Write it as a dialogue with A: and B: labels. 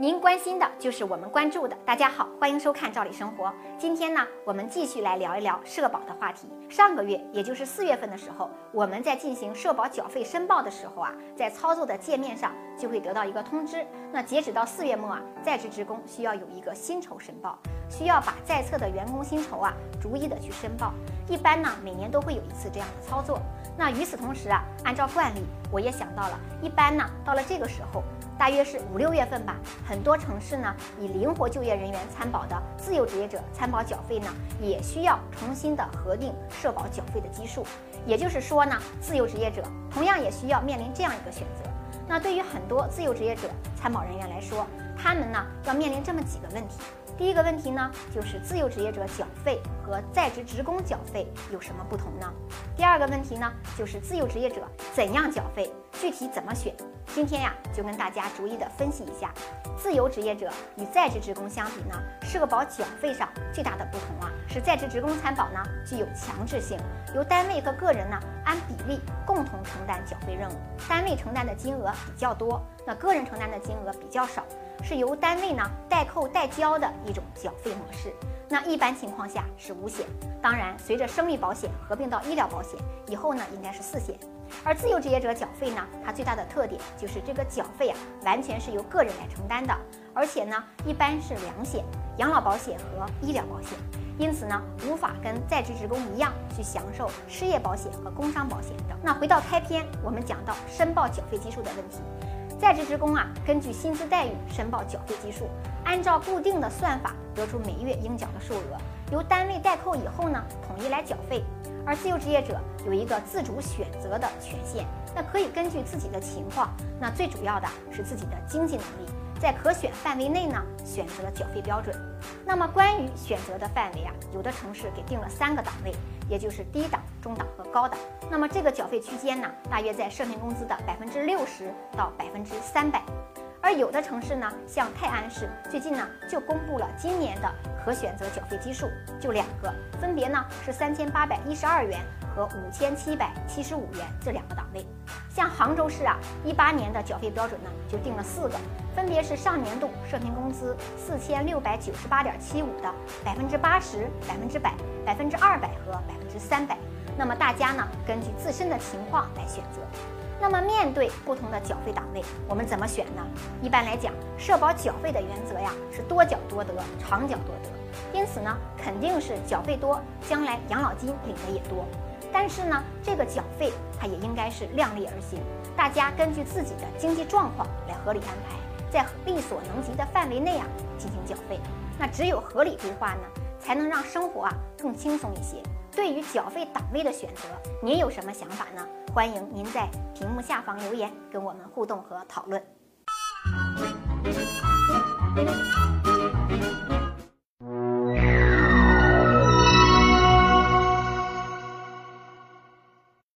A: 您关心的就是我们关注的。大家好，欢迎收看《赵理生活》。今天呢，我们继续来聊一聊社保的话题。上个月，也就是四月份的时候，我们在进行社保缴费申报的时候啊，在操作的界面上就会得到一个通知。那截止到四月末啊，在职职工需要有一个薪酬申报，需要把在册的员工薪酬啊逐一的去申报。一般呢，每年都会有一次这样的操作。那与此同时啊，按照惯例，我也想到了，一般呢，到了这个时候。大约是五六月份吧，很多城市呢以灵活就业人员参保的自由职业者参保缴费呢，也需要重新的核定社保缴费的基数。也就是说呢，自由职业者同样也需要面临这样一个选择。那对于很多自由职业者参保人员来说，他们呢要面临这么几个问题。第一个问题呢，就是自由职业者缴费和在职职工缴费有什么不同呢？第二个问题呢，就是自由职业者怎样缴费，具体怎么选？今天呀，就跟大家逐一的分析一下，自由职业者与在职职工相比呢，社保缴费上最大的不同啊，是在职职工参保呢具有强制性，由单位和个人呢按比例共同承担缴费任务，单位承担的金额比较多，那个人承担的金额比较少。是由单位呢代扣代交的一种缴费模式，那一般情况下是五险，当然随着生命保险合并到医疗保险以后呢，应该是四险。而自由职业者缴费呢，它最大的特点就是这个缴费啊，完全是由个人来承担的，而且呢，一般是两险，养老保险和医疗保险，因此呢，无法跟在职职工一样去享受失业保险和工伤保险等。那回到开篇，我们讲到申报缴费基数的问题。在职职工啊，根据薪资待遇申报缴费基数，按照固定的算法得出每月应缴的数额，由单位代扣以后呢，统一来缴费。而自由职业者有一个自主选择的权限，那可以根据自己的情况，那最主要的是自己的经济能力。在可选范围内呢，选择缴费标准。那么关于选择的范围啊，有的城市给定了三个档位，也就是低档、中档和高档。那么这个缴费区间呢，大约在社平工资的百分之六十到百分之三百。而有的城市呢，像泰安市，最近呢就公布了今年的可选择缴费基数，就两个，分别呢是三千八百一十二元。和五千七百七十五元这两个档位，像杭州市啊，一八年的缴费标准呢就定了四个，分别是上年度社平工资四千六百九十八点七五的百分之八十、百分之百、百分之二百和百分之三百。那么大家呢根据自身的情况来选择。那么面对不同的缴费档位，我们怎么选呢？一般来讲，社保缴费的原则呀是多缴多得，长缴多得，因此呢肯定是缴费多，将来养老金领的也多。但是呢，这个缴费它也应该是量力而行，大家根据自己的经济状况来合理安排，在力所能及的范围内啊进行缴费。那只有合理规划呢，才能让生活啊更轻松一些。对于缴费档位的选择，您有什么想法呢？欢迎您在屏幕下方留言，跟我们互动和讨论。